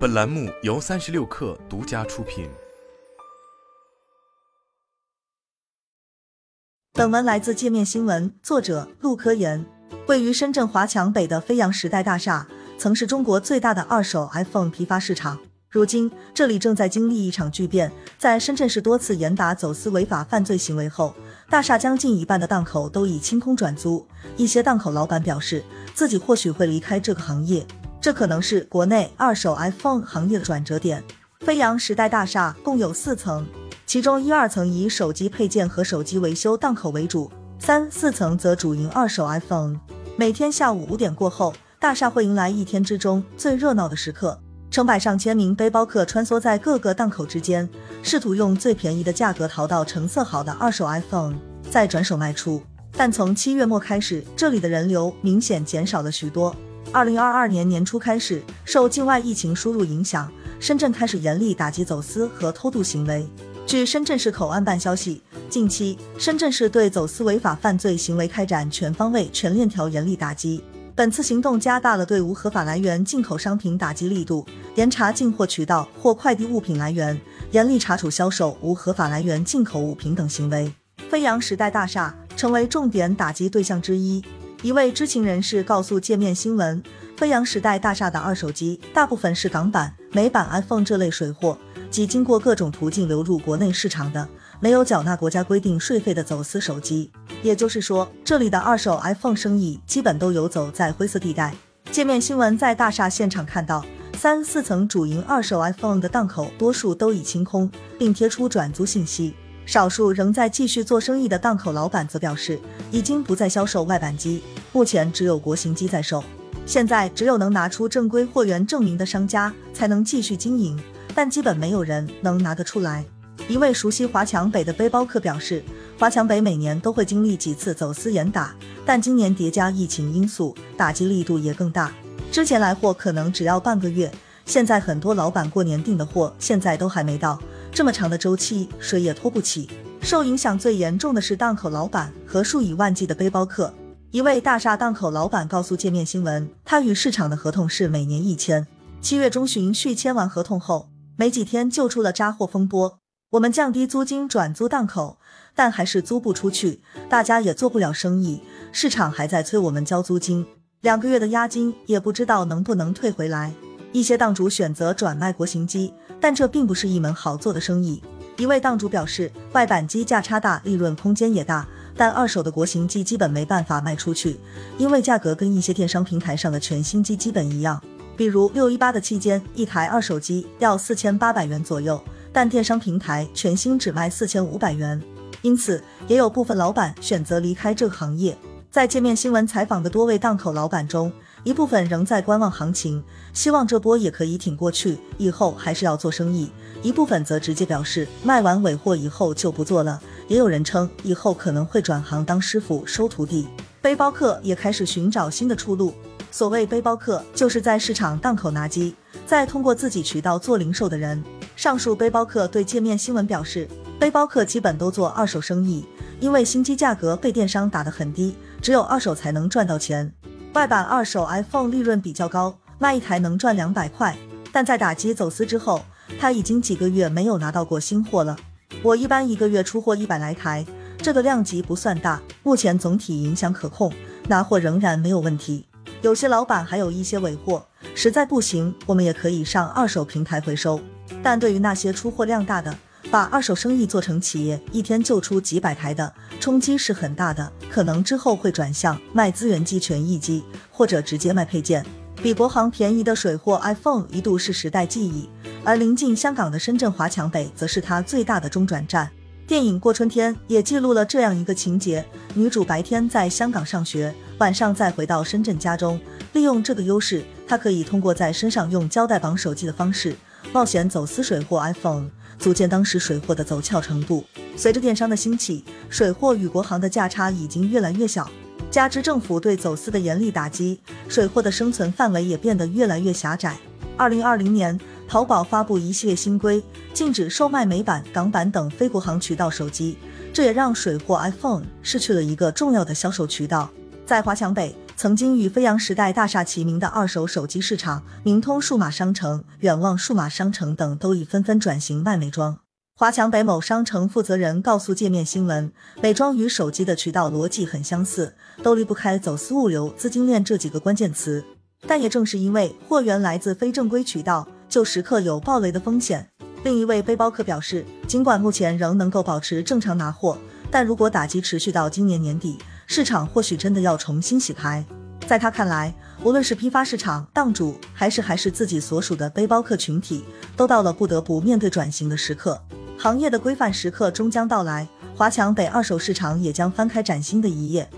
本栏目由三十六氪独家出品。本文来自界面新闻，作者陆科研。位于深圳华强北的飞扬时代大厦，曾是中国最大的二手 iPhone 批发市场。如今，这里正在经历一场巨变。在深圳市多次严打走私违法犯罪行为后，大厦将近一半的档口都已清空转租。一些档口老板表示，自己或许会离开这个行业。这可能是国内二手 iPhone 行业的转折点。飞扬时代大厦共有四层，其中一二层以手机配件和手机维修档口为主，三四层则主营二手 iPhone。每天下午五点过后，大厦会迎来一天之中最热闹的时刻，成百上千名背包客穿梭在各个档口之间，试图用最便宜的价格淘到成色好的二手 iPhone，再转手卖出。但从七月末开始，这里的人流明显减少了许多。二零二二年年初开始，受境外疫情输入影响，深圳开始严厉打击走私和偷渡行为。据深圳市口岸办消息，近期深圳市对走私违法犯罪行为开展全方位、全链条严厉打击。本次行动加大了对无合法来源进口商品打击力度，严查进货渠道或快递物品来源，严厉查处销售无合法来源进口物品等行为。飞扬时代大厦成为重点打击对象之一。一位知情人士告诉界面新闻，飞扬时代大厦的二手机大部分是港版、美版 iPhone 这类水货，即经过各种途径流入国内市场的，没有缴纳国家规定税费的走私手机。也就是说，这里的二手 iPhone 生意基本都游走在灰色地带。界面新闻在大厦现场看到，三四层主营二手 iPhone 的档口多数都已清空，并贴出转租信息。少数仍在继续做生意的档口老板则表示，已经不再销售外版机，目前只有国行机在售。现在只有能拿出正规货源证明的商家才能继续经营，但基本没有人能拿得出来。一位熟悉华强北的背包客表示，华强北每年都会经历几次走私严打，但今年叠加疫情因素，打击力度也更大。之前来货可能只要半个月，现在很多老板过年订的货现在都还没到。这么长的周期，谁也拖不起。受影响最严重的是档口老板和数以万计的背包客。一位大厦档口老板告诉界面新闻，他与市场的合同是每年一签，七月中旬续签完合同后，没几天就出了扎货风波。我们降低租金转租档口，但还是租不出去，大家也做不了生意，市场还在催我们交租金，两个月的押金也不知道能不能退回来。一些档主选择转卖国行机，但这并不是一门好做的生意。一位档主表示，外版机价差大，利润空间也大，但二手的国行机基本没办法卖出去，因为价格跟一些电商平台上的全新机基本一样。比如六一八的期间，一台二手机要四千八百元左右，但电商平台全新只卖四千五百元。因此，也有部分老板选择离开这个行业。在界面新闻采访的多位档口老板中，一部分仍在观望行情，希望这波也可以挺过去，以后还是要做生意；一部分则直接表示卖完尾货以后就不做了。也有人称以后可能会转行当师傅收徒弟。背包客也开始寻找新的出路。所谓背包客，就是在市场档口拿机，再通过自己渠道做零售的人。上述背包客对界面新闻表示，背包客基本都做二手生意，因为新机价格被电商打得很低，只有二手才能赚到钱。外版二手 iPhone 利润比较高，卖一台能赚两百块。但在打击走私之后，他已经几个月没有拿到过新货了。我一般一个月出货一百来台，这个量级不算大，目前总体影响可控，拿货仍然没有问题。有些老板还有一些尾货，实在不行，我们也可以上二手平台回收。但对于那些出货量大的，把二手生意做成企业，一天就出几百台的冲击是很大的，可能之后会转向卖资源机、权益机，或者直接卖配件。比国行便宜的水货 iPhone 一度是时代记忆，而临近香港的深圳华强北则是它最大的中转站。电影《过春天》也记录了这样一个情节：女主白天在香港上学，晚上再回到深圳家中，利用这个优势，她可以通过在身上用胶带绑手机的方式，冒险走私水货 iPhone。足见当时水货的走俏程度。随着电商的兴起，水货与国行的价差已经越来越小。加之政府对走私的严厉打击，水货的生存范围也变得越来越狭窄。二零二零年，淘宝发布一系列新规，禁止售卖美版、港版等非国行渠道手机，这也让水货 iPhone 失去了一个重要的销售渠道。在华强北。曾经与飞扬时代大厦齐名的二手手机市场明通数码商城、远望数码商城等，都已纷纷转型卖美妆。华强北某商城负责人告诉界面新闻，美妆与手机的渠道逻辑很相似，都离不开走私物流、资金链这几个关键词。但也正是因为货源来自非正规渠道，就时刻有暴雷的风险。另一位背包客表示，尽管目前仍能够保持正常拿货，但如果打击持续到今年年底，市场或许真的要重新洗牌。在他看来，无论是批发市场档主，还是还是自己所属的背包客群体，都到了不得不面对转型的时刻。行业的规范时刻终将到来，华强北二手市场也将翻开崭新的一页。